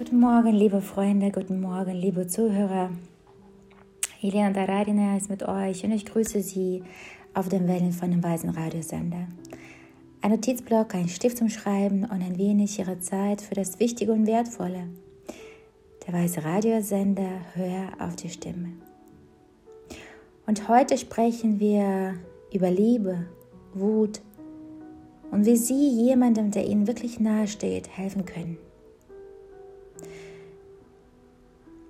Guten Morgen, liebe Freunde, guten Morgen, liebe Zuhörer. Helena Daradina ist mit euch und ich grüße Sie auf den Wellen von dem Weisen Radiosender. Ein Notizblock, ein Stift zum Schreiben und ein wenig Ihre Zeit für das Wichtige und Wertvolle. Der Weise Radiosender, hör auf die Stimme. Und heute sprechen wir über Liebe, Wut und wie Sie jemandem, der Ihnen wirklich nahe steht, helfen können.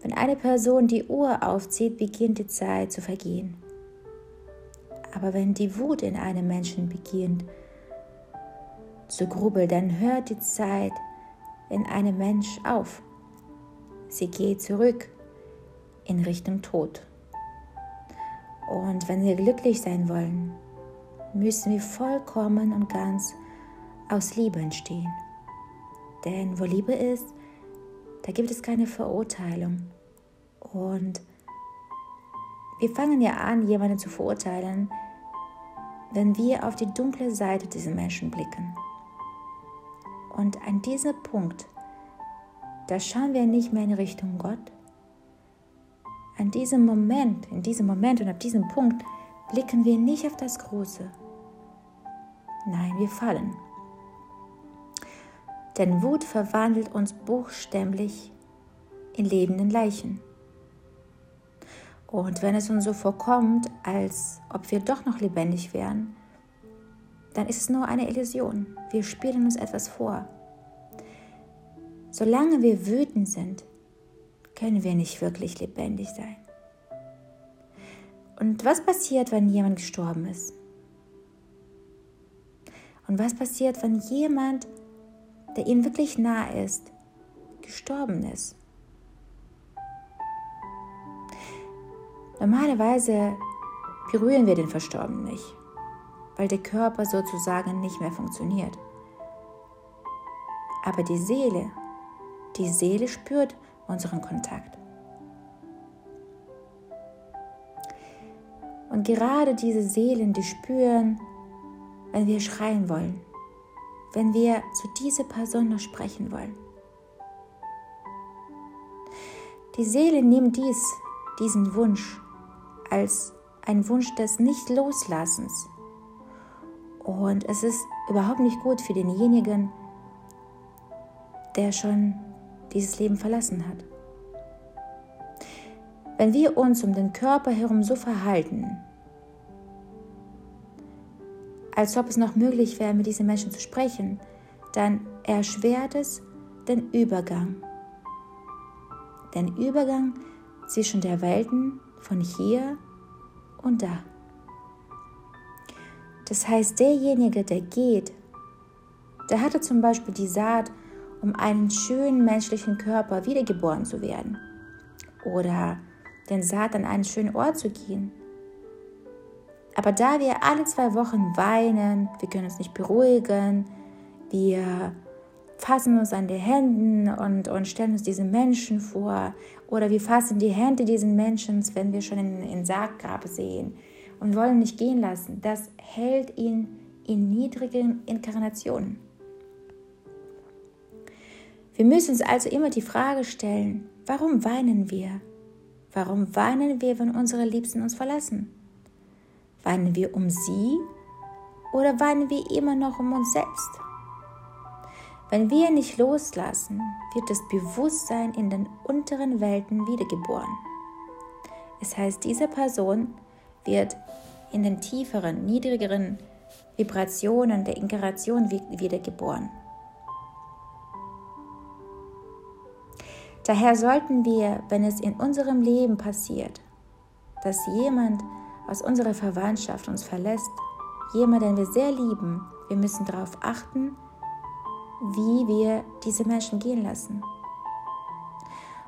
Wenn eine Person die Uhr aufzieht, beginnt die Zeit zu vergehen. Aber wenn die Wut in einem Menschen beginnt zu grubeln, dann hört die Zeit in einem Mensch auf. Sie geht zurück in Richtung Tod. Und wenn wir glücklich sein wollen, müssen wir vollkommen und ganz aus Liebe entstehen. Denn wo Liebe ist, da gibt es keine Verurteilung. Und wir fangen ja an, jemanden zu verurteilen, wenn wir auf die dunkle Seite dieser Menschen blicken. Und an diesem Punkt, da schauen wir nicht mehr in Richtung Gott. An diesem Moment, in diesem Moment und ab diesem Punkt blicken wir nicht auf das Große. Nein, wir fallen. Denn Wut verwandelt uns buchstäblich in lebenden Leichen. Und wenn es uns so vorkommt, als ob wir doch noch lebendig wären, dann ist es nur eine Illusion. Wir spielen uns etwas vor. Solange wir wütend sind, können wir nicht wirklich lebendig sein. Und was passiert, wenn jemand gestorben ist? Und was passiert, wenn jemand der ihnen wirklich nah ist, gestorben ist. Normalerweise berühren wir den Verstorbenen nicht, weil der Körper sozusagen nicht mehr funktioniert. Aber die Seele, die Seele spürt unseren Kontakt. Und gerade diese Seelen, die spüren, wenn wir schreien wollen, wenn wir zu dieser Person noch sprechen wollen. Die Seele nimmt dies, diesen Wunsch als ein Wunsch des Nicht-Loslassens. Und es ist überhaupt nicht gut für denjenigen, der schon dieses Leben verlassen hat. Wenn wir uns um den Körper herum so verhalten, als ob es noch möglich wäre, mit diesen Menschen zu sprechen, dann erschwert es den Übergang. Den Übergang zwischen der Welten von hier und da. Das heißt, derjenige, der geht, der hatte zum Beispiel die Saat, um einen schönen menschlichen Körper wiedergeboren zu werden. Oder den Saat an einen schönen Ort zu gehen. Aber da wir alle zwei Wochen weinen, wir können uns nicht beruhigen, wir fassen uns an die Händen und, und stellen uns diesen Menschen vor oder wir fassen die Hände diesen Menschen, wenn wir schon in, in Sarggrab sehen und wollen nicht gehen lassen. Das hält ihn in niedrigen Inkarnationen. Wir müssen uns also immer die Frage stellen, warum weinen wir? Warum weinen wir, wenn unsere Liebsten uns verlassen? Weinen wir um sie oder weinen wir immer noch um uns selbst? Wenn wir nicht loslassen, wird das Bewusstsein in den unteren Welten wiedergeboren. Es heißt, diese Person wird in den tieferen, niedrigeren Vibrationen der Inkarnation wiedergeboren. Daher sollten wir, wenn es in unserem Leben passiert, dass jemand aus unserer Verwandtschaft uns verlässt, jemand, den wir sehr lieben, wir müssen darauf achten, wie wir diese Menschen gehen lassen.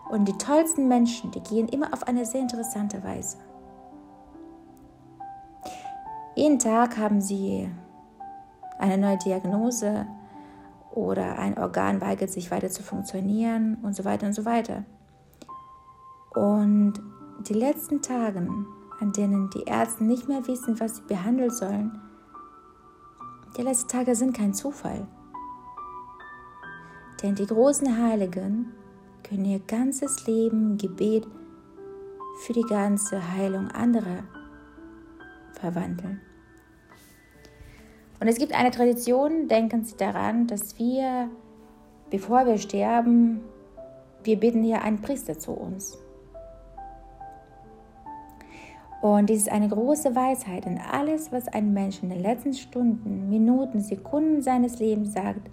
Und die tollsten Menschen, die gehen immer auf eine sehr interessante Weise. Jeden Tag haben sie eine neue Diagnose oder ein Organ weigert sich weiter zu funktionieren und so weiter und so weiter. Und die letzten Tage an denen die Ärzte nicht mehr wissen, was sie behandeln sollen, die letzten Tage sind kein Zufall. Denn die großen Heiligen können ihr ganzes Leben Gebet für die ganze Heilung anderer verwandeln. Und es gibt eine Tradition, denken Sie daran, dass wir, bevor wir sterben, wir bitten ja einen Priester zu uns. Und dies ist eine große Weisheit, denn alles, was ein Mensch in den letzten Stunden, Minuten, Sekunden seines Lebens sagt,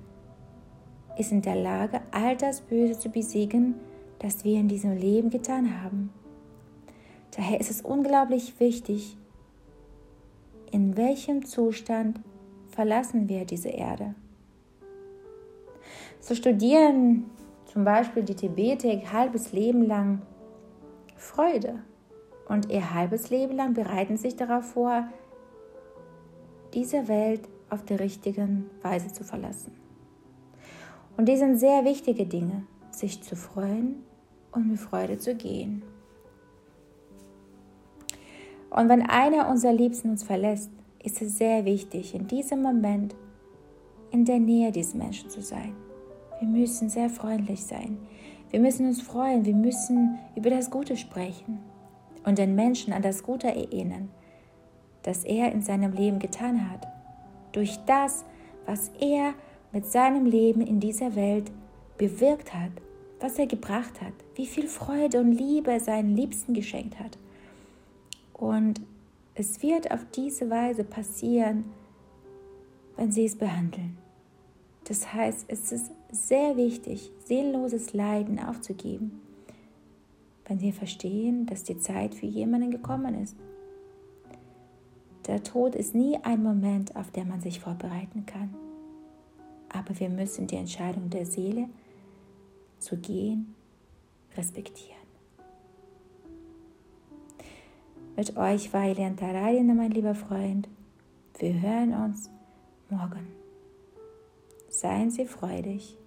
ist in der Lage, all das Böse zu besiegen, das wir in diesem Leben getan haben. Daher ist es unglaublich wichtig, in welchem Zustand verlassen wir diese Erde. So studieren zum Beispiel die Tibeter ihr halbes Leben lang Freude und ihr halbes Leben lang bereiten sich darauf vor, diese Welt auf der richtigen Weise zu verlassen. Und die sind sehr wichtige Dinge, sich zu freuen und mit Freude zu gehen. Und wenn einer unserer Liebsten uns verlässt, ist es sehr wichtig, in diesem Moment in der Nähe dieses Menschen zu sein. Wir müssen sehr freundlich sein. Wir müssen uns freuen. Wir müssen über das Gute sprechen und den Menschen an das Gute erinnern, das er in seinem Leben getan hat. Durch das, was er mit seinem Leben in dieser Welt bewirkt hat, was er gebracht hat, wie viel Freude und Liebe er seinen Liebsten geschenkt hat. Und es wird auf diese Weise passieren, wenn sie es behandeln. Das heißt, es ist sehr wichtig, seelenloses Leiden aufzugeben wenn wir verstehen, dass die Zeit für jemanden gekommen ist. Der Tod ist nie ein Moment, auf den man sich vorbereiten kann. Aber wir müssen die Entscheidung der Seele zu gehen respektieren. Mit euch war Elian Taradina, mein lieber Freund. Wir hören uns morgen. Seien Sie freudig.